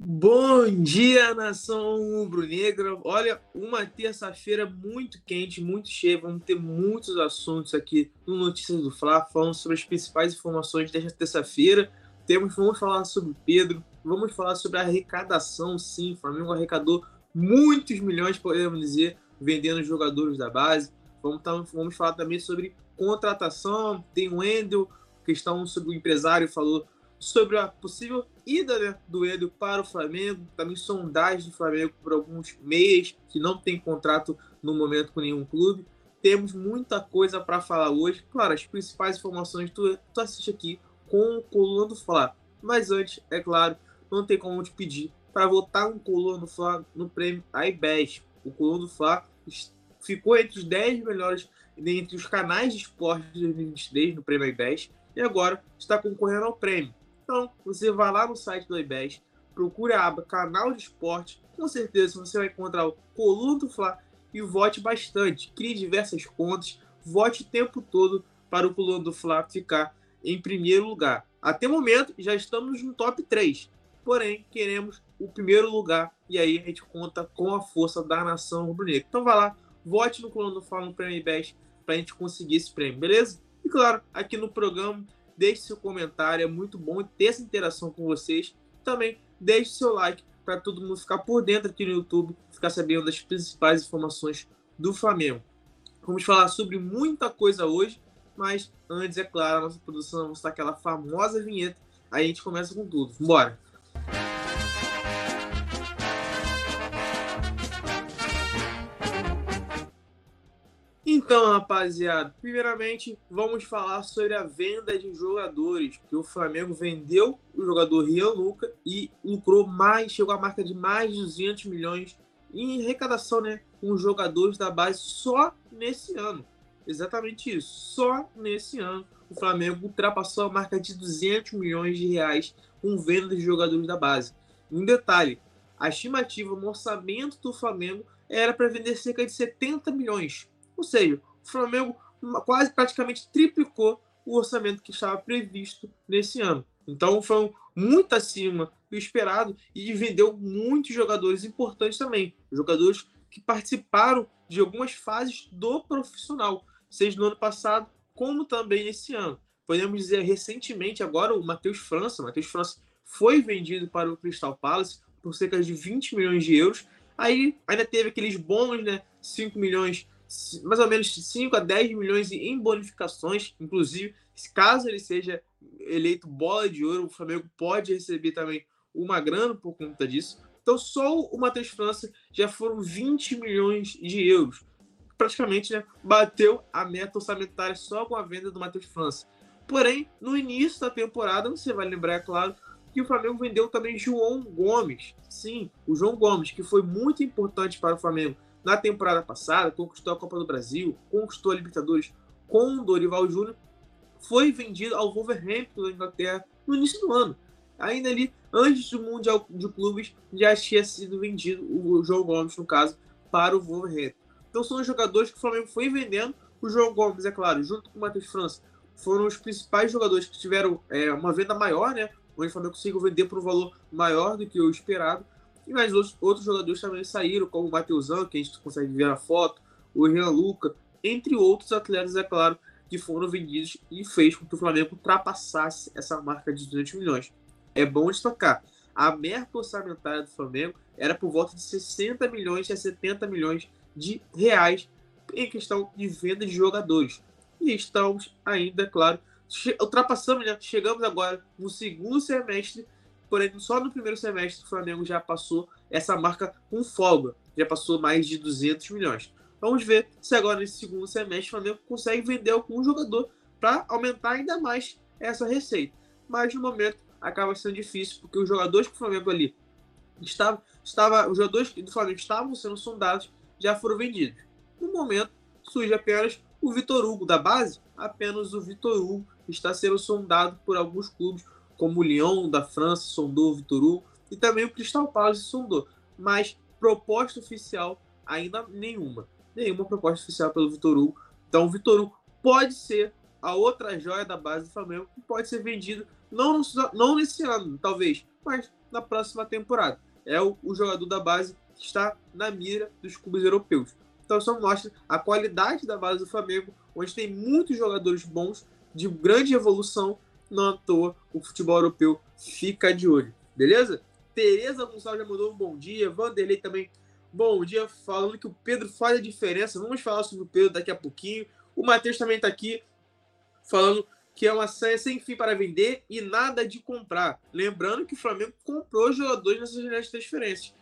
Bom dia, nação rubro-negra. Olha, uma terça-feira muito quente, muito cheia. Vamos ter muitos assuntos aqui no Notícias do Fla, falando sobre as principais informações desta terça-feira. Temos, vamos falar sobre Pedro, vamos falar sobre a arrecadação, sim. O Flamengo arrecadou muitos milhões, podemos dizer, vendendo jogadores da base. Vamos, tá, vamos falar também sobre contratação. Tem o Wendel, questão sobre o empresário falou sobre a possível ida né, do Hélio para o Flamengo, também sondagem do Flamengo por alguns meses que não tem contrato no momento com nenhum clube. Temos muita coisa para falar hoje. Claro, as principais informações tu, tu assiste aqui com o Coluna do Fla. Mas antes, é claro, não tem como te pedir para votar um Coluna do Fla no prêmio iBest. O Coluna do Fla ficou entre os 10 melhores entre os canais de esporte de 2023 no prêmio iBest e agora está concorrendo ao prêmio. Então, você vai lá no site do IBES, procure a aba Canal de Esporte, com certeza você vai encontrar o Coluna do Fla e vote bastante. Crie diversas contas, vote o tempo todo para o Coluna do Fla ficar em primeiro lugar. Até o momento, já estamos no top 3. Porém, queremos o primeiro lugar e aí a gente conta com a força da nação rubro-negra. Então vai lá, vote no Coluna do Fla no Prêmio IBES para a gente conseguir esse prêmio, beleza? E claro, aqui no programa deixe seu comentário, é muito bom ter essa interação com vocês. Também deixe seu like para todo mundo ficar por dentro aqui no YouTube, ficar sabendo das principais informações do Flamengo. Vamos falar sobre muita coisa hoje, mas antes, é claro, a nossa produção vai mostrar aquela famosa vinheta. Aí a gente começa com tudo. Bora! Então, rapaziada, primeiramente vamos falar sobre a venda de jogadores, que o Flamengo vendeu o jogador Rian Luca e lucrou mais, chegou à marca de mais de 200 milhões em arrecadação, né, com os jogadores da base só nesse ano. Exatamente isso, só nesse ano o Flamengo ultrapassou a marca de 200 milhões de reais com venda de jogadores da base. Um detalhe, a estimativa, o orçamento do Flamengo era para vender cerca de 70 milhões ou seja, o Flamengo quase praticamente triplicou o orçamento que estava previsto nesse ano. Então foi muito acima do esperado e vendeu muitos jogadores importantes também. Jogadores que participaram de algumas fases do profissional, seja no ano passado como também esse ano. Podemos dizer recentemente agora o Matheus França. Matheus França foi vendido para o Crystal Palace por cerca de 20 milhões de euros. Aí ainda teve aqueles bônus, né? 5 milhões mais ou menos 5 a 10 milhões em bonificações, inclusive, caso ele seja eleito bola de ouro, o Flamengo pode receber também uma grana por conta disso. Então, só o Matheus França já foram 20 milhões de euros. Praticamente né, bateu a meta orçamentária só com a venda do Matheus França. Porém, no início da temporada, você vai lembrar, é claro, que o Flamengo vendeu também João Gomes. Sim, o João Gomes, que foi muito importante para o Flamengo na temporada passada, conquistou a Copa do Brasil, conquistou a Libertadores com o Dorival Júnior, foi vendido ao Wolverhampton da Inglaterra no início do ano. Ainda ali, antes do Mundial de Clubes, já tinha sido vendido o João Gomes, no caso, para o Wolverhampton. Então são os jogadores que o Flamengo foi vendendo. O João Gomes, é claro, junto com o Matheus França, foram os principais jogadores que tiveram é, uma venda maior, né? Onde o Flamengo conseguiu vender por um valor maior do que o esperado. E mais outros, outros jogadores também saíram, como o Mateusão, que a gente consegue ver na foto, o Renan Luca, entre outros atletas, é claro, que foram vendidos e fez com que o Flamengo ultrapassasse essa marca de 200 milhões. É bom destacar, a meta orçamentária do Flamengo era por volta de 60 milhões a 70 milhões de reais em questão de venda de jogadores. E estamos ainda, claro, ultrapassamos, né? chegamos agora no segundo semestre porém só no primeiro semestre o Flamengo já passou essa marca com folga, já passou mais de 200 milhões. Vamos ver se agora nesse segundo semestre o Flamengo consegue vender algum jogador para aumentar ainda mais essa receita. Mas no momento acaba sendo difícil, porque os jogadores que o Flamengo ali estava, estava os jogadores do Flamengo estavam sendo sondados já foram vendidos. No momento surge apenas o Vitor Hugo da base, apenas o Vitor Hugo está sendo sondado por alguns clubes como o Lyon da França sondou o e também o Crystal Palace sondou, mas proposta oficial ainda nenhuma, nenhuma proposta oficial pelo Vitor Hugo. Então o Vitor Hugo pode ser a outra joia da base do Flamengo que pode ser vendido não, não nesse ano, talvez, mas na próxima temporada. É o, o jogador da base que está na mira dos clubes europeus. Então só mostra a qualidade da base do Flamengo, onde tem muitos jogadores bons, de grande evolução, não à toa o futebol europeu fica de olho. Beleza? Tereza Gonçalves já mandou um bom dia. Vanderlei também, bom dia, falando que o Pedro faz a diferença. Vamos falar sobre o Pedro daqui a pouquinho. O Matheus também está aqui falando que é uma série sem fim para vender e nada de comprar. Lembrando que o Flamengo comprou jogadores nessas janelas de transferências.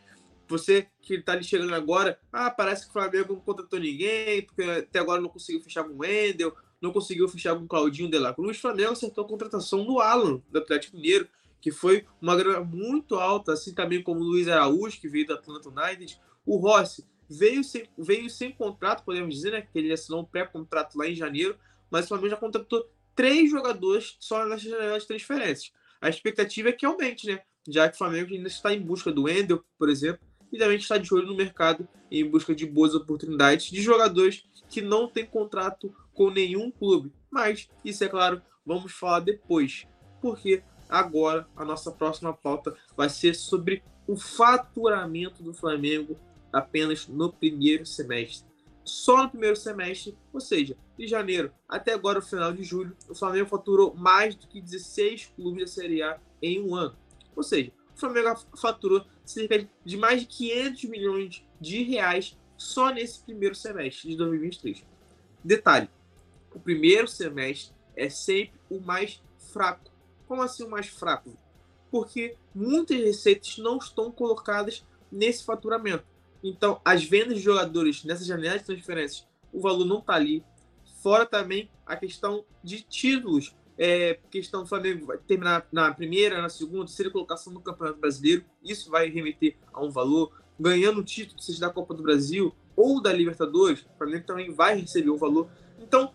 Você que está chegando agora, ah, parece que o Flamengo não contratou ninguém, porque até agora não conseguiu fechar com o Wendel, não conseguiu fechar com Claudinho de la Cruz. O Flamengo acertou a contratação do Alan, do Atlético Mineiro, que foi uma grana muito alta, assim também como o Luiz Araújo, que veio do Atlanta United. O Rossi veio sem, veio sem contrato, podemos dizer, né? Que ele assinou um pré-contrato lá em janeiro, mas o Flamengo já contratou três jogadores só nas janelas de transferências. A expectativa é que aumente, né? Já que o Flamengo ainda está em busca do Wendel, por exemplo, e também está de olho no mercado em busca de boas oportunidades de jogadores que não têm contrato com nenhum clube. Mas isso é claro, vamos falar depois, porque agora a nossa próxima pauta vai ser sobre o faturamento do Flamengo apenas no primeiro semestre. Só no primeiro semestre, ou seja, de janeiro até agora, o final de julho, o Flamengo faturou mais do que 16 clubes da Série A em um ano. Ou seja, o Flamengo faturou cerca de mais de 500 milhões de reais só nesse primeiro semestre de 2023. Detalhe: o primeiro semestre é sempre o mais fraco. Como assim o mais fraco? Porque muitas receitas não estão colocadas nesse faturamento. Então, as vendas de jogadores nessa janela de transferências, o valor não está ali. Fora também a questão de títulos é, questão do Flamengo vai terminar na primeira, na segunda, terceira colocação no Campeonato Brasileiro. Isso vai remeter a um valor. Ganhando título, seja da Copa do Brasil ou da Libertadores, o Flamengo também vai receber um valor. Então,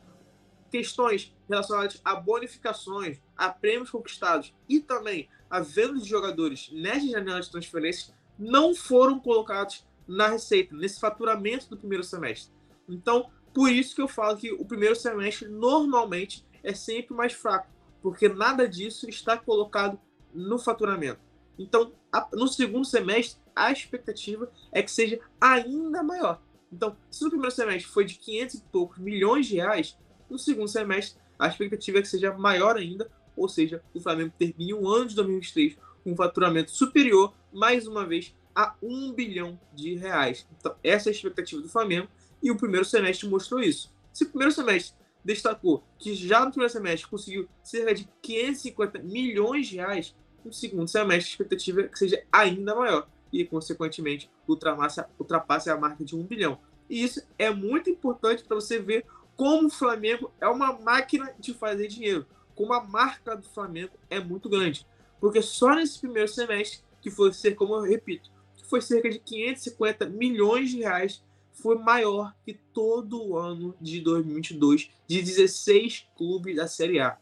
questões relacionadas a bonificações, a prêmios conquistados e também a venda de jogadores nessa janela de transferências não foram colocados na receita, nesse faturamento do primeiro semestre. Então, por isso que eu falo que o primeiro semestre normalmente é sempre mais fraco, porque nada disso está colocado no faturamento. Então, no segundo semestre, a expectativa é que seja ainda maior. Então, se no primeiro semestre foi de 500 e poucos milhões de reais, no segundo semestre a expectativa é que seja maior ainda, ou seja, o Flamengo termine o ano de 2023 com um faturamento superior, mais uma vez, a 1 bilhão de reais. Então, essa é a expectativa do Flamengo e o primeiro semestre mostrou isso. Se o primeiro semestre destacou que já no primeiro semestre conseguiu cerca de 550 milhões de reais, no segundo semestre a expectativa é que seja ainda maior e, consequentemente, ultrapasse, ultrapasse a marca de um bilhão. E isso é muito importante para você ver como o Flamengo é uma máquina de fazer dinheiro, como a marca do Flamengo é muito grande. Porque só nesse primeiro semestre, que foi ser, como eu repito, que foi cerca de 550 milhões de reais foi maior que todo o ano de 2022 de 16 clubes da Série A.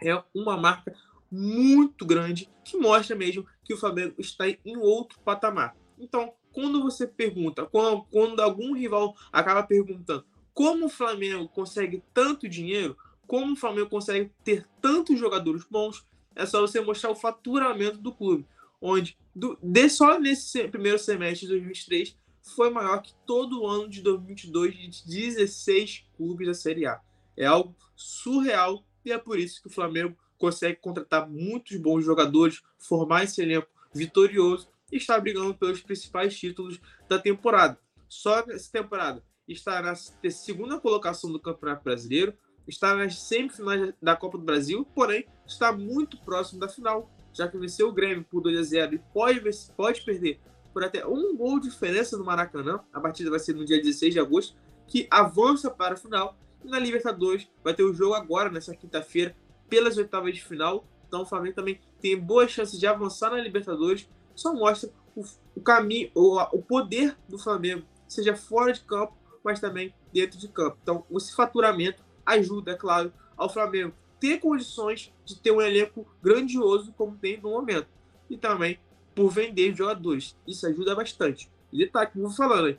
É uma marca muito grande que mostra mesmo que o Flamengo está em outro patamar. Então, quando você pergunta, quando, quando algum rival acaba perguntando como o Flamengo consegue tanto dinheiro, como o Flamengo consegue ter tantos jogadores bons, é só você mostrar o faturamento do clube, onde do, de só nesse primeiro semestre de 2023 foi maior que todo o ano de 2022 de 16 clubes da Série A. É algo surreal e é por isso que o Flamengo consegue contratar muitos bons jogadores, formar esse elenco vitorioso e está brigando pelos principais títulos da temporada. Só nessa temporada está na segunda colocação do Campeonato Brasileiro, está nas semifinais da Copa do Brasil, porém está muito próximo da final, já que venceu o Grêmio por 2 a 0 e pode, pode perder por até um gol de diferença no Maracanã. A partida vai ser no dia 16 de agosto, que avança para a final. E na Libertadores vai ter o jogo agora, nessa quinta-feira, pelas oitavas de final. Então o Flamengo também tem boas chances de avançar na Libertadores. Só mostra o, o caminho, o, o poder do Flamengo, seja fora de campo, mas também dentro de campo. Então, esse faturamento ajuda, é claro, ao Flamengo ter condições de ter um elenco grandioso como tem no momento. E também por vender jogadores. Isso ajuda bastante. E detalhe, como eu falando,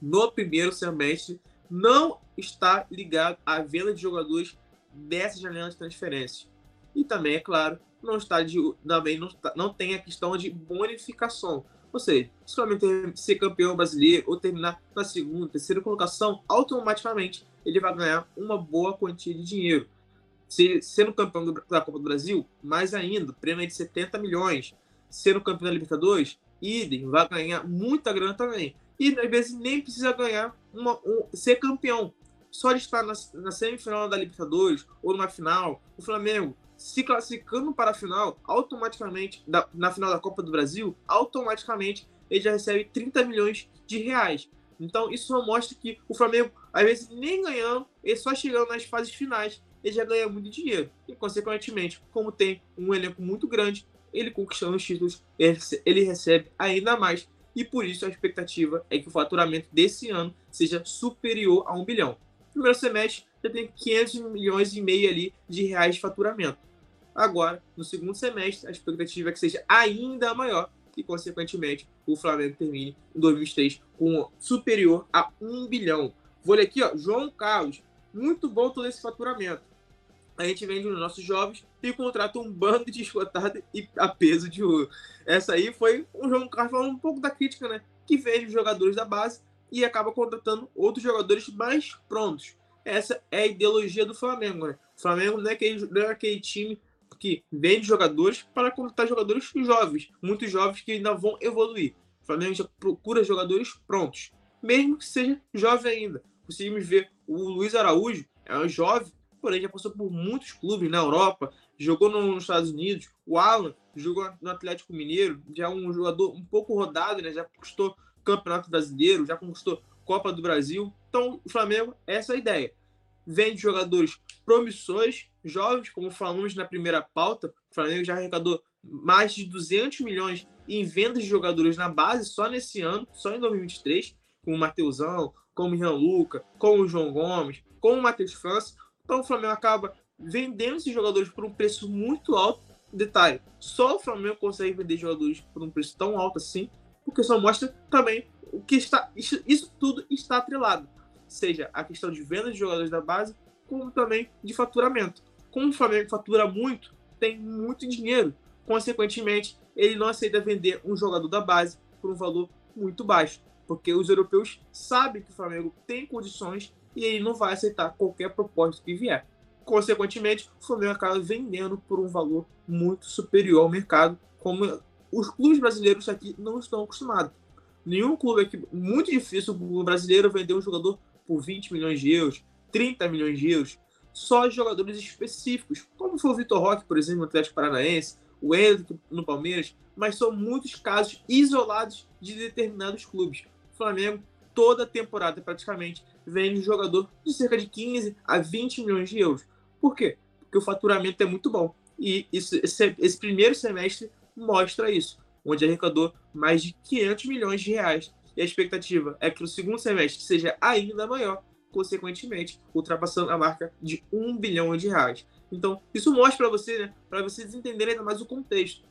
no primeiro semestre não está ligado à venda de jogadores dessa janela de transferência. E também, é claro, não está de, também não, não tem a questão de bonificação. Ou seja, se o Flamengo ser campeão brasileiro ou terminar na segunda, terceira colocação, automaticamente ele vai ganhar uma boa quantia de dinheiro. Se, sendo campeão da Copa do Brasil, mais ainda, prêmio de 70 milhões. Sendo campeão da Libertadores, idem, vai ganhar muita grana também. E às vezes nem precisa ganhar uma, um, ser campeão. Só de estar na, na semifinal da Libertadores ou numa final, o Flamengo se classificando para a final, automaticamente, da, na final da Copa do Brasil, automaticamente ele já recebe 30 milhões de reais. Então isso só mostra que o Flamengo, às vezes, nem ganhando, ele só chegando nas fases finais, ele já ganha muito dinheiro. E, consequentemente, como tem um elenco muito grande, ele conquistando os títulos, ele recebe ainda mais. E por isso a expectativa é que o faturamento desse ano seja superior a um bilhão. No primeiro semestre já tem 500 milhões e meio ali de reais de faturamento. Agora, no segundo semestre, a expectativa é que seja ainda maior e, consequentemente, o Flamengo termine em 2023 com superior a um bilhão. Vou ler aqui, ó, João Carlos. Muito bom todo esse faturamento. A gente vende os nossos jovens e contrata um bando de escotado e a peso de ouro. Essa aí foi o João Carlos falando um pouco da crítica, né? Que vende os jogadores da base e acaba contratando outros jogadores mais prontos. Essa é a ideologia do Flamengo, né? O Flamengo não é aquele, não é aquele time que vende jogadores para contratar jogadores jovens, muitos jovens que ainda vão evoluir. O Flamengo já procura jogadores prontos, mesmo que seja jovem ainda. Conseguimos ver o Luiz Araújo, é um jovem, porém já passou por muitos clubes na Europa, jogou nos Estados Unidos. O Alan jogou no Atlético Mineiro, já é um jogador um pouco rodado, né? já conquistou Campeonato Brasileiro, já conquistou Copa do Brasil. Então, o Flamengo, essa é a ideia. Vende jogadores promissores, jovens, como falamos na primeira pauta, o Flamengo já arrecadou mais de 200 milhões em vendas de jogadores na base só nesse ano, só em 2023, com o Mateusão, como o Jean Luca, com o João Gomes, com o Matheus França. Então o Flamengo acaba vendendo esses jogadores por um preço muito alto. Detalhe, só o Flamengo consegue vender jogadores por um preço tão alto assim, porque só mostra também o que está. Isso, isso tudo está atrelado. Seja a questão de venda de jogadores da base, como também de faturamento. Como o Flamengo fatura muito, tem muito dinheiro. Consequentemente, ele não aceita vender um jogador da base por um valor muito baixo, porque os europeus sabem que o Flamengo tem condições e ele não vai aceitar qualquer proposta que vier. Consequentemente, o Flamengo acaba vendendo por um valor muito superior ao mercado, como os clubes brasileiros aqui não estão acostumados. Nenhum clube aqui, muito difícil o brasileiro vender um jogador por 20 milhões de euros, 30 milhões de euros, só jogadores específicos, como foi o Vitor Roque, por exemplo, no Atlético Paranaense, o Hendrick no Palmeiras, mas são muitos casos isolados de determinados clubes. O Flamengo, toda temporada praticamente, vende um jogador de cerca de 15 a 20 milhões de euros. Por quê? Porque o faturamento é muito bom. E isso, esse, esse primeiro semestre mostra isso, onde arrecadou mais de 500 milhões de reais. E a expectativa é que o segundo semestre seja ainda maior, consequentemente, ultrapassando a marca de 1 bilhão de reais. Então, isso mostra para você, né, para vocês entenderem ainda mais o contexto,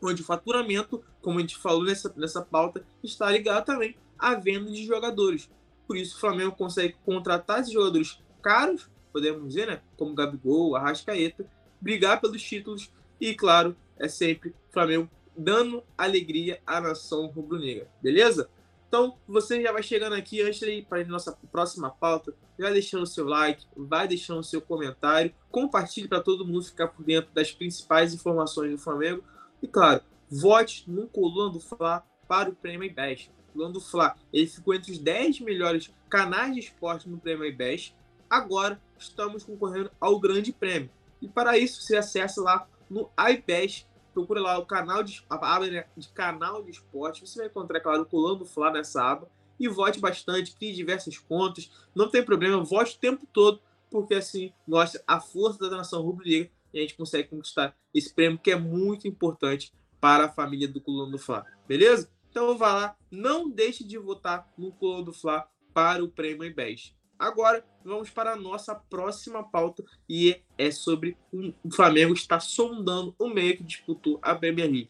onde o faturamento, como a gente falou nessa, nessa pauta, está ligado também à venda de jogadores. Por isso, o Flamengo consegue contratar esses jogadores caros, podemos dizer, né, como Gabigol, Arrascaeta, brigar pelos títulos e, claro, é sempre Flamengo dando alegria à nação rubro-negra, beleza? Então, você já vai chegando aqui antes de ir para a nossa próxima pauta, já deixando o seu like, vai deixando o seu comentário, compartilhe para todo mundo ficar por dentro das principais informações do Flamengo. E claro, vote no Coluna do Fla para o Prêmio IBEST. O Coluna do Fla, ele ficou entre os 10 melhores canais de esporte no Prêmio IBEST. Agora estamos concorrendo ao Grande Prêmio. E para isso, você acessa lá no iBest procura lá o canal de, a aba né, de canal de esporte. Você vai encontrar, claro, o Colombo Fla nessa aba. E vote bastante, crie diversas contas. Não tem problema, vote o tempo todo, porque assim mostra a força da nação rubro-negra e a gente consegue conquistar esse prêmio que é muito importante para a família do Colombo Fla. Beleza? Então vá lá, não deixe de votar no Colombo Fla para o prêmio IBES. Agora, vamos para a nossa próxima pauta e é sobre o Flamengo estar sondando o meio que disputou a Premier League.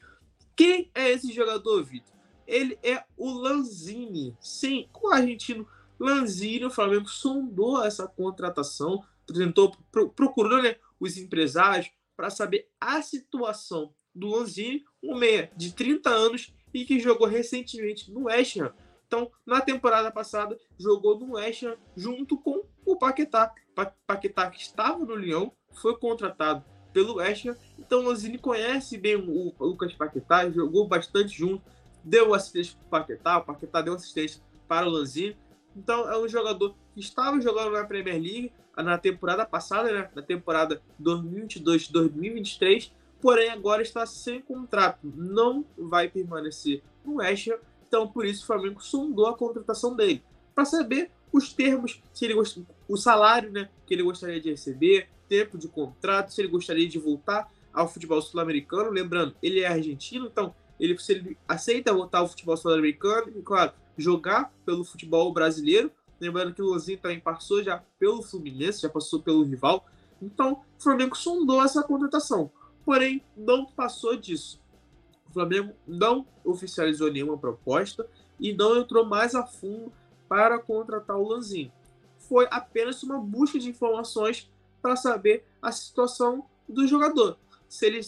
Quem é esse jogador, Vitor? Ele é o Lanzini. Sim, o argentino Lanzini, o Flamengo sondou essa contratação, tentou, procurou né, os empresários para saber a situação do Lanzini, um meia de 30 anos e que jogou recentemente no West Ham. Então, na temporada passada, jogou no West Ham junto com o Paquetá. Pa Paquetá, que estava no Lyon, foi contratado pelo West Ham. Então, o Lanzini conhece bem o, Lucas Paquetá, jogou bastante junto, deu assistência para o Paquetá, o Paquetá deu assistência para o Lanzini. Então, é um jogador que estava jogando na Premier League na temporada passada, né? na temporada 2022-2023, porém agora está sem contrato, não vai permanecer no West Ham, então por isso o Flamengo sondou a contratação dele, para saber os termos, se ele gost... o salário né, que ele gostaria de receber, tempo de contrato, se ele gostaria de voltar ao futebol sul-americano, lembrando, ele é argentino, então ele, se ele aceita voltar ao futebol sul-americano, e claro, jogar pelo futebol brasileiro, lembrando que o Lanzinho também passou já pelo Fluminense, já passou pelo rival, então o Flamengo sondou essa contratação. Porém não passou disso. O Flamengo não oficializou nenhuma proposta e não entrou mais a fundo para contratar o Lanzinho. Foi apenas uma busca de informações para saber a situação do jogador. Se ele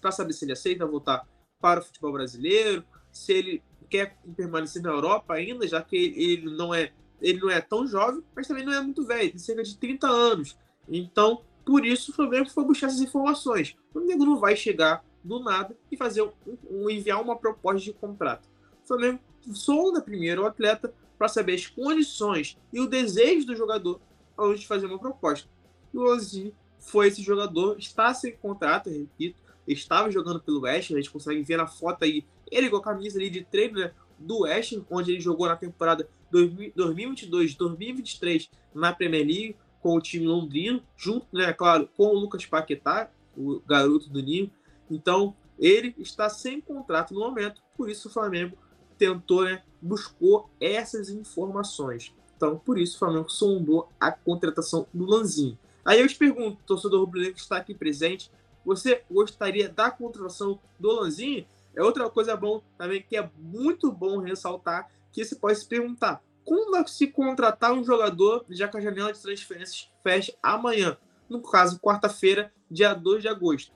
para saber se ele aceita voltar para o futebol brasileiro, se ele quer permanecer na Europa ainda, já que ele não é ele não é tão jovem, mas também não é muito velho, tem cerca de 30 anos. Então, por isso, o Flamengo foi buscar essas informações. O Flamengo não vai chegar do nada e fazer um, enviar uma proposta de contrato. O Flamengo sonda primeiro o atleta para saber as condições e o desejo do jogador antes de fazer uma proposta. E o Lanzini foi esse jogador, está sem contrato, repito, estava jogando pelo West, a gente consegue ver na foto aí ele com a camisa ali de treino né, do West, onde ele jogou na temporada 2022-2023 na Premier League com o time londrino, junto, né, claro, com o Lucas Paquetá, o garoto do Ninho. Então, ele está sem contrato no momento, por isso o Flamengo tentou, né, buscou essas informações. Então, por isso o Flamengo sondou a contratação do Lanzinho. Aí eu te pergunto, torcedor rubro-negro que está aqui presente, você gostaria da contratação do Lanzinho? É outra coisa bom também que é muito bom ressaltar que você pode se perguntar como se contratar um jogador já que a janela de transferências fecha amanhã, no caso, quarta-feira, dia 2 de agosto.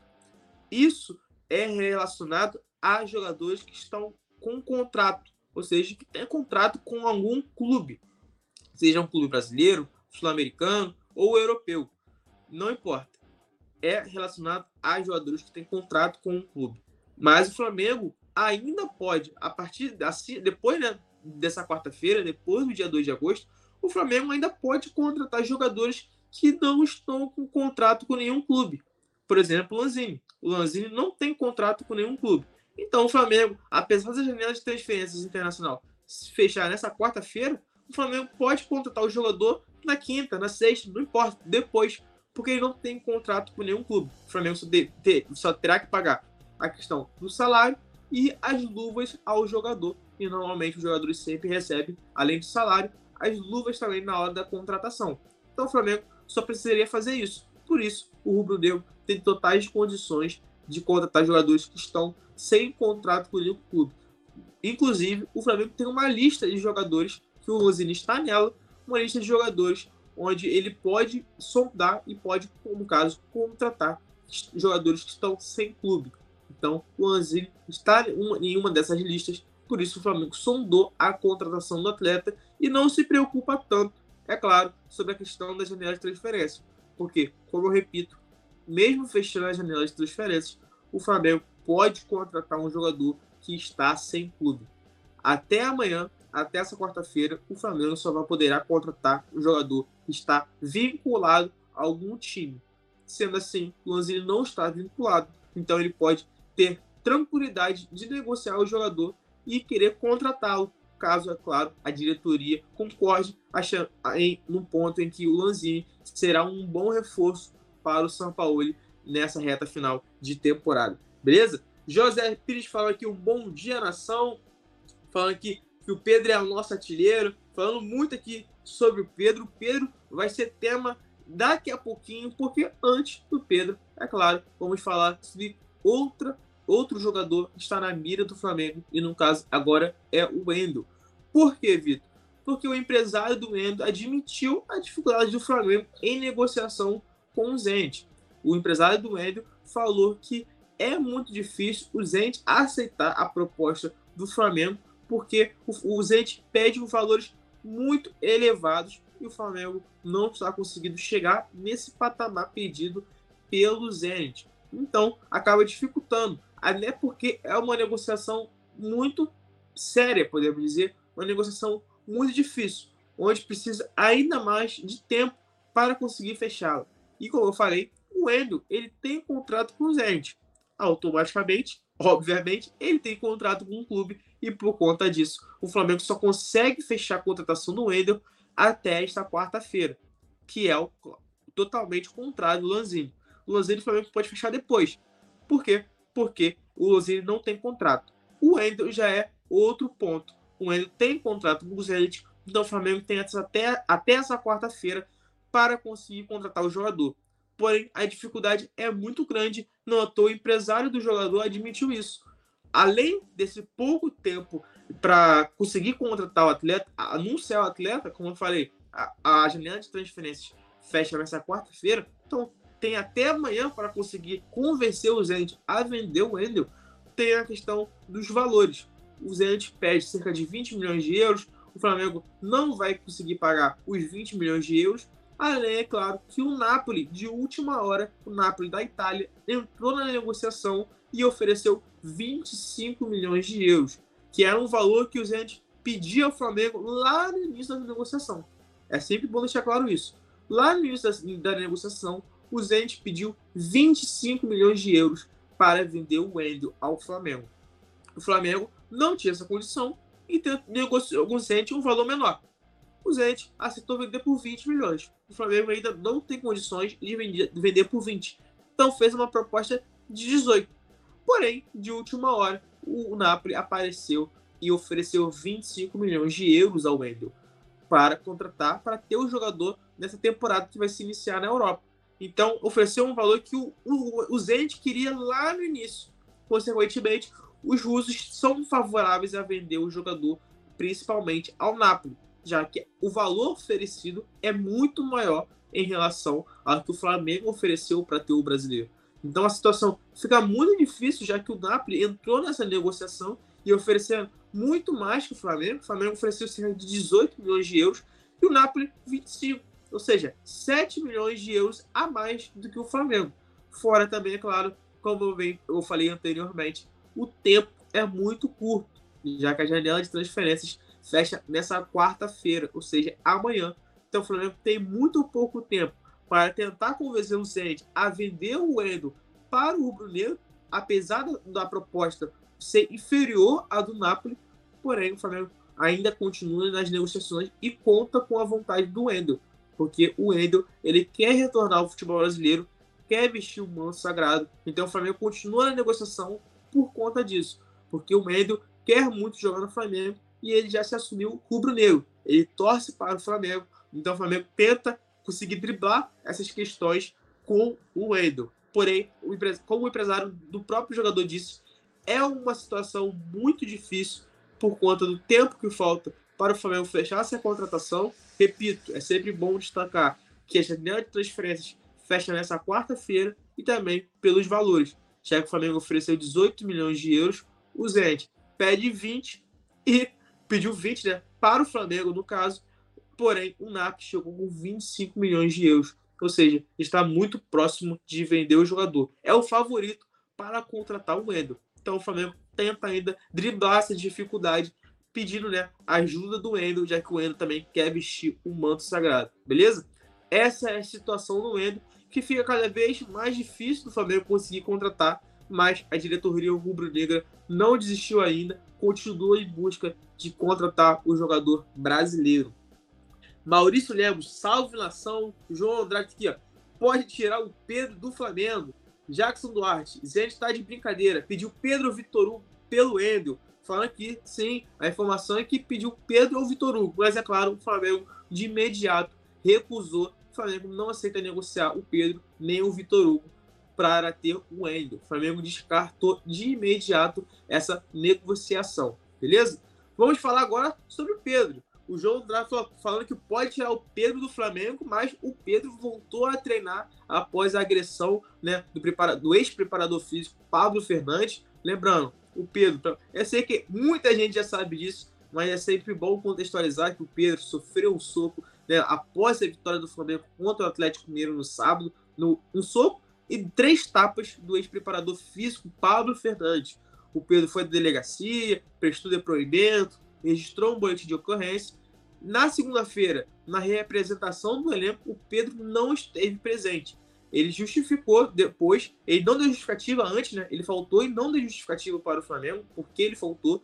Isso é relacionado a jogadores que estão com contrato, ou seja, que têm contrato com algum clube, seja um clube brasileiro, sul-americano ou europeu. Não importa. É relacionado a jogadores que têm contrato com um clube. Mas o Flamengo ainda pode, a partir assim, depois né, dessa quarta-feira, depois do dia 2 de agosto, o Flamengo ainda pode contratar jogadores que não estão com contrato com nenhum clube. Por exemplo, o Lanzini. O Lanzini não tem contrato com nenhum clube. Então, o Flamengo, apesar da janela de transferências internacional fechar nessa quarta-feira, o Flamengo pode contratar o jogador na quinta, na sexta, não importa, depois, porque ele não tem contrato com nenhum clube. O Flamengo só, de, de, só terá que pagar a questão do salário e as luvas ao jogador e normalmente os jogadores sempre recebem, além do salário, as luvas também na hora da contratação. Então o Flamengo só precisaria fazer isso. Por isso, o Rubro Negro tem totais condições de contratar jogadores que estão sem contrato com nenhum clube. Inclusive, o Flamengo tem uma lista de jogadores que o Rosini está nela, uma lista de jogadores onde ele pode sondar e pode, como caso, contratar jogadores que estão sem clube. Então, o Rosini está em uma dessas listas por isso o Flamengo sondou a contratação do atleta e não se preocupa tanto, é claro, sobre a questão da janela de transferência. Porque, como eu repito, mesmo fechando a janela de transferências, o Flamengo pode contratar um jogador que está sem clube. Até amanhã, até essa quarta-feira, o Flamengo só vai poderá contratar um jogador que está vinculado a algum time. Sendo assim, o Lanzini não está vinculado, então ele pode ter tranquilidade de negociar o jogador e querer contratá-lo, caso, é claro, a diretoria concorde achando, em, num ponto em que o Lanzini será um bom reforço para o São Paulo nessa reta final de temporada. Beleza? José Pires falando aqui um bom dia, nação. Falando aqui que o Pedro é o nosso artilheiro. Falando muito aqui sobre o Pedro. O Pedro vai ser tema daqui a pouquinho, porque antes do Pedro, é claro, vamos falar sobre outra outro jogador está na mira do Flamengo e no caso agora é o Wendel. Por quê, Vitor? Porque o empresário do Wendel admitiu a dificuldade do Flamengo em negociação com o Zente. o empresário do Wendel, falou que é muito difícil o Zente aceitar a proposta do Flamengo, porque o, o Zente pede valores muito elevados e o Flamengo não está conseguindo chegar nesse patamar pedido pelo Zenit. Então, acaba dificultando, até porque é uma negociação muito séria, podemos dizer, uma negociação muito difícil, onde precisa ainda mais de tempo para conseguir fechá-la. E como eu falei, o Endo ele tem contrato com o Zenit. Automaticamente, obviamente, ele tem contrato com o clube e por conta disso, o Flamengo só consegue fechar a contratação do Wendel até esta quarta-feira, que é o totalmente contrário do Lanzini. O Lanzini o Flamengo pode fechar depois. Por quê? Porque o Lanzini não tem contrato. O Wendel já é outro ponto. O Wendel tem contrato com o Zenit, então o Flamengo tem até, até essa quarta-feira para conseguir contratar o jogador. Porém, a dificuldade é muito grande, não à toa o empresário do jogador admitiu isso. Além desse pouco tempo para conseguir contratar o atleta, anunciar o atleta, como eu falei, a, a janela de transferências fecha nessa quarta-feira, então tem até amanhã para conseguir convencer o Zenit a vender o Wendel. Tem a questão dos valores. O Zenit pede cerca de 20 milhões de euros, o Flamengo não vai conseguir pagar os 20 milhões de euros. Além, é claro, que o Napoli, de última hora, o Napoli da Itália, entrou na negociação e ofereceu 25 milhões de euros que era um valor que o Zenit pedia ao Flamengo lá no início da negociação. É sempre bom deixar claro isso. Lá no início da, da negociação, o Zenit pediu 25 milhões de euros para vender o Wendel ao Flamengo. O Flamengo não tinha essa condição e negociou com o Zenit um valor menor. O Zenit aceitou vender por 20 milhões. O Flamengo ainda não tem condições de vender, de vender por 20. Então fez uma proposta de 18. Porém, de última hora, o Napoli apareceu e ofereceu 25 milhões de euros ao Wendel para contratar, para ter o jogador nessa temporada que vai se iniciar na Europa. Então, ofereceu um valor que o, o, o Zenit queria lá no início. Consequentemente, os russos são favoráveis a vender o jogador, principalmente ao Napoli, já que o valor oferecido é muito maior em relação ao que o Flamengo ofereceu para ter o brasileiro. Então a situação fica muito difícil, já que o Napoli entrou nessa negociação e oferecendo muito mais que o Flamengo. O Flamengo ofereceu cerca de 18 milhões de euros e o Napoli 25. Ou seja, 7 milhões de euros a mais do que o Flamengo. Fora também, é claro, como eu falei anteriormente, o tempo é muito curto, já que a janela de transferências fecha nessa quarta-feira, ou seja, amanhã. Então o Flamengo tem muito pouco tempo para tentar convencer o Zenit a vender o Wendel para o rubro-negro, apesar da proposta ser inferior à do Napoli, porém o Flamengo ainda continua nas negociações e conta com a vontade do Wendel, porque o Wendel ele quer retornar ao futebol brasileiro, quer vestir o manto sagrado, então o Flamengo continua na negociação por conta disso, porque o Wendel quer muito jogar no Flamengo e ele já se assumiu rubro-negro, ele torce para o Flamengo, então o Flamengo tenta conseguir driblar essas questões com o Wendel. Porém, como o empresário do próprio jogador disse, é uma situação muito difícil por conta do tempo que falta para o Flamengo fechar essa contratação. Repito, é sempre bom destacar que a janela de transferências fecha nessa quarta-feira e também pelos valores. Já que o Flamengo ofereceu 18 milhões de euros, o Zenit pede 20 e pediu 20 né, para o Flamengo, no caso, Porém, o NAP chegou com 25 milhões de euros, ou seja, está muito próximo de vender o jogador. É o favorito para contratar o Wendel. Então o Flamengo tenta ainda driblar essa dificuldade, pedindo né, ajuda do Wendel, já que o Wendel também quer vestir o manto sagrado, beleza? Essa é a situação do Wendel, que fica cada vez mais difícil do Flamengo conseguir contratar, mas a diretoria rubro-negra não desistiu ainda, continua em busca de contratar o jogador brasileiro. Maurício Lemos, salve nação. João Andrade aqui, ó. Pode tirar o Pedro do Flamengo. Jackson Duarte, Zé está de brincadeira. Pediu Pedro Vitor Hugo pelo Endel. Falando que sim, a informação é que pediu Pedro ou Vitor Hugo. Mas é claro, o Flamengo de imediato recusou. O Flamengo não aceita negociar o Pedro nem o Vitor Hugo para ter o Endel. O Flamengo descartou de imediato essa negociação. Beleza? Vamos falar agora sobre o Pedro. o João Andrade falando que pode tirar o Pedro do Flamengo, mas o Pedro voltou a treinar após a agressão né, do, do ex-preparador físico Pablo Fernandes. Lembrando, o Pedro, eu sei que muita gente já sabe disso, mas é sempre bom contextualizar que o Pedro sofreu um soco né, após a vitória do Flamengo contra o Atlético Mineiro no sábado, no, um soco e três tapas do ex-preparador físico Pablo Fernandes. O Pedro foi da delegacia, prestou depoimento, registrou um boletim de ocorrência. Na segunda-feira, na representação do elenco, o Pedro não esteve presente. Ele justificou depois, ele não deu justificativa antes, né? Ele faltou e não deu justificativa para o Flamengo, porque ele faltou.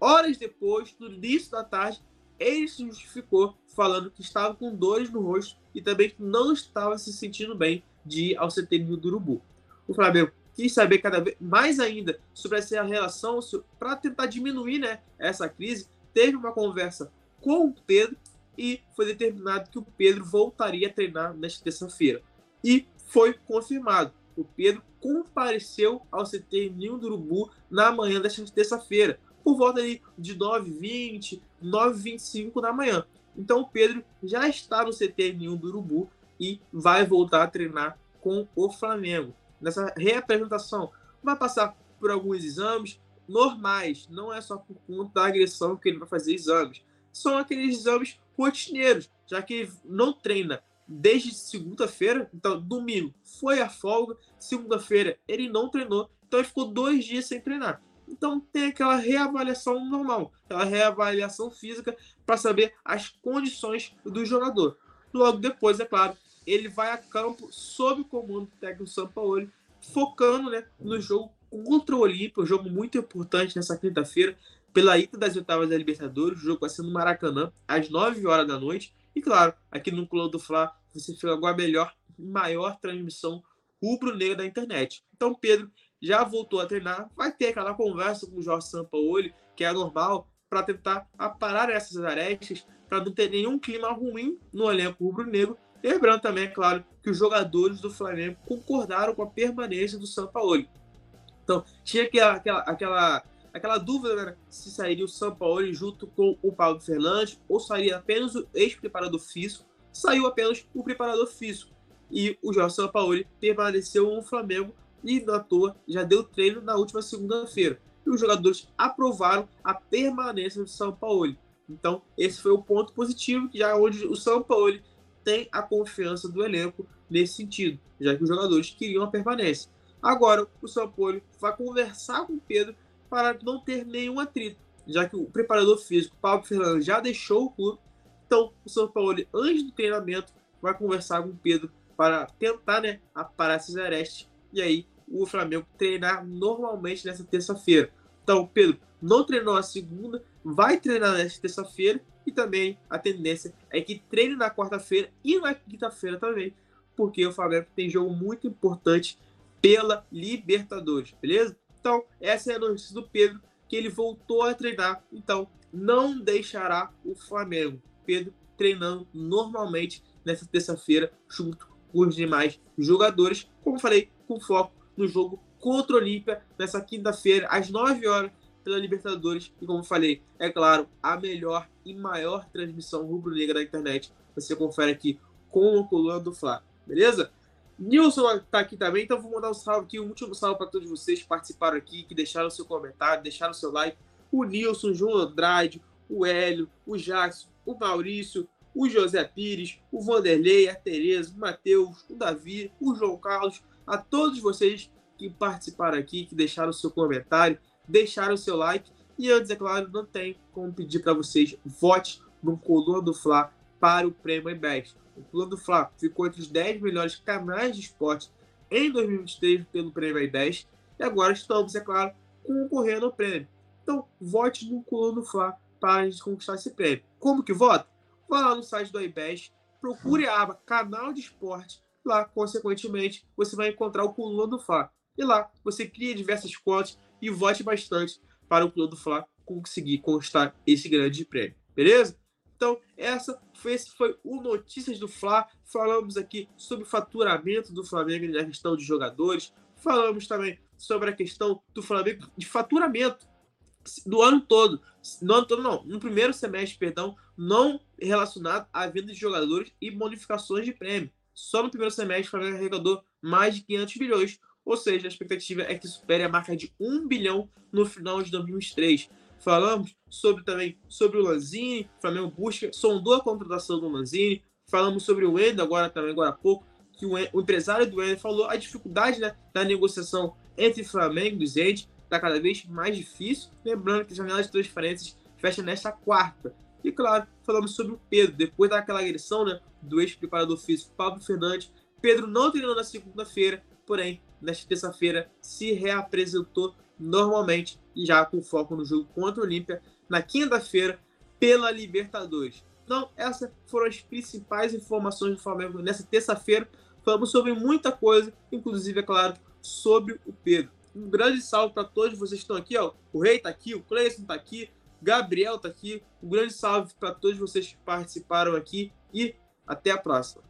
Horas depois, no início da tarde, ele se justificou, falando que estava com dores no rosto e também que não estava se sentindo bem de ir ao CT do Urubu. O Flamengo quis saber cada vez mais ainda sobre essa relação para tentar diminuir né, essa crise. Teve uma conversa com o Pedro e foi determinado que o Pedro voltaria a treinar nesta terça-feira. E foi confirmado. O Pedro compareceu ao CT Ninho do Urubu na manhã desta terça-feira, por volta de 9h20, 9h25 da manhã. Então o Pedro já está no CT Ninho do Urubu e vai voltar a treinar com o Flamengo. Nessa reapresentação, vai passar por alguns exames normais, não é só por conta da agressão que ele vai fazer exames. São aqueles exames rotineiros, já que ele não treina desde segunda-feira, então domingo foi a folga, segunda-feira ele não treinou, então ele ficou dois dias sem treinar. Então tem aquela reavaliação normal, aquela reavaliação física para saber as condições do jogador. Logo depois, é claro, ele vai a campo sob o comando do técnico Sampaoli, focando né, no jogo contra o Olímpia, um jogo muito importante nessa quinta-feira, pela ida das oitavas da Libertadores. O jogo vai ser no Maracanã, às 9 horas da noite. E claro, aqui no Clube do Fla, você fica com a melhor maior transmissão rubro-negra da internet. Então, Pedro já voltou a treinar, vai ter aquela conversa com o Jorge Sampaoli, que é normal, para tentar aparar essas arestas, para não ter nenhum clima ruim no elenco rubro-negro. Lembrando também, é claro, que os jogadores do Flamengo concordaram com a permanência do Sampaoli. Então, tinha aquela, aquela, aquela, aquela dúvida né, se sairia o Sampaoli junto com o Paulo Fernandes ou sairia apenas o ex-preparador físico. Saiu apenas o preparador físico. E o Jorge Sampaoli permaneceu no Flamengo e, na toa, já deu treino na última segunda-feira. E os jogadores aprovaram a permanência do São Paulo. Então, esse foi o ponto positivo, já onde o São Paulo tem a confiança do elenco nesse sentido, já que os jogadores queriam a permanência. Agora, o São Paulo vai conversar com o Pedro para não ter nenhum atrito, já que o preparador físico, Paulo Fernandes, já deixou o clube. Então, o São Paulo, antes do treinamento, vai conversar com o Pedro para tentar né, aparar esses arestes e aí o Flamengo treinar normalmente nessa terça-feira. Então, Pedro não treinou a segunda, vai treinar nessa terça-feira e também a tendência é que treine na quarta-feira e na quinta-feira também, porque o Flamengo tem jogo muito importante pela Libertadores, beleza? Então, essa é a notícia do Pedro, que ele voltou a treinar, então não deixará o Flamengo. Pedro treinando normalmente nessa terça-feira, junto com os demais jogadores, como falei, com foco no jogo contra o Olímpia, nessa quinta-feira, às 9 horas, pela Libertadores. E como falei, é claro, a melhor e maior transmissão rubro-negra da internet. Você confere aqui com o coluna do Fla, beleza? Nilson tá aqui também, então vou mandar um salve aqui, um último salve para todos vocês que participaram aqui, que deixaram seu comentário, deixaram seu like. O Nilson, o João Andrade, o Hélio, o Jackson, o Maurício, o José Pires, o Vanderlei, a Tereza, o Matheus, o Davi, o João Carlos, a todos vocês que participaram aqui, que deixaram seu comentário, deixaram seu like. E antes, é claro, não tem como pedir para vocês vote no Coluna do Fla para o prêmio iBest. O Coluna do Fla ficou entre os 10 melhores canais de esporte em 2023 pelo prêmio iBest. E agora estamos, é claro, concorrendo ao prêmio. Então, vote no Coluna do Fla para a gente conquistar esse prêmio. Como que vota? Vá lá no site do iBest, procure a aba Canal de Esporte. Lá, consequentemente, você vai encontrar o Coluna do Fla. E lá, você cria diversas contas e vote bastante para o Clube do Fla conseguir conquistar esse grande prêmio. Beleza? Então, essa foi, esse foi o Notícias do Fla. Falamos aqui sobre o faturamento do Flamengo na questão de jogadores. Falamos também sobre a questão do Flamengo de faturamento do ano todo. No ano todo, não. No primeiro semestre, perdão, não relacionado à venda de jogadores e bonificações de prêmio. Só no primeiro semestre, o Flamengo arrecadou mais de 500 bilhões, ou seja, a expectativa é que supere a marca de 1 bilhão no final de 2023. Falamos sobre também sobre o Lanzini, Flamengo busca, sondou a contratação do Lanzini, falamos sobre o Wendel agora também, agora há pouco, que o, o empresário do Wendel falou a dificuldade né, da negociação entre Flamengo e Zete está cada vez mais difícil, lembrando que a janela de transferências fecha nesta quarta. E claro, falamos sobre o Pedro, depois daquela agressão né, do ex-preparador físico Pablo Fernandes, Pedro não treinou na segunda-feira, porém, nesta terça-feira se reapresentou normalmente e já com foco no jogo contra o Olímpia na quinta-feira pela Libertadores. Então, essas foram as principais informações do Flamengo nessa terça-feira. Falamos sobre muita coisa, inclusive, é claro, sobre o Pedro. Um grande salve para todos vocês que estão aqui. Ó. O Rei está aqui, o Cleison está aqui, Gabriel está aqui. Um grande salve para todos vocês que participaram aqui e até a próxima.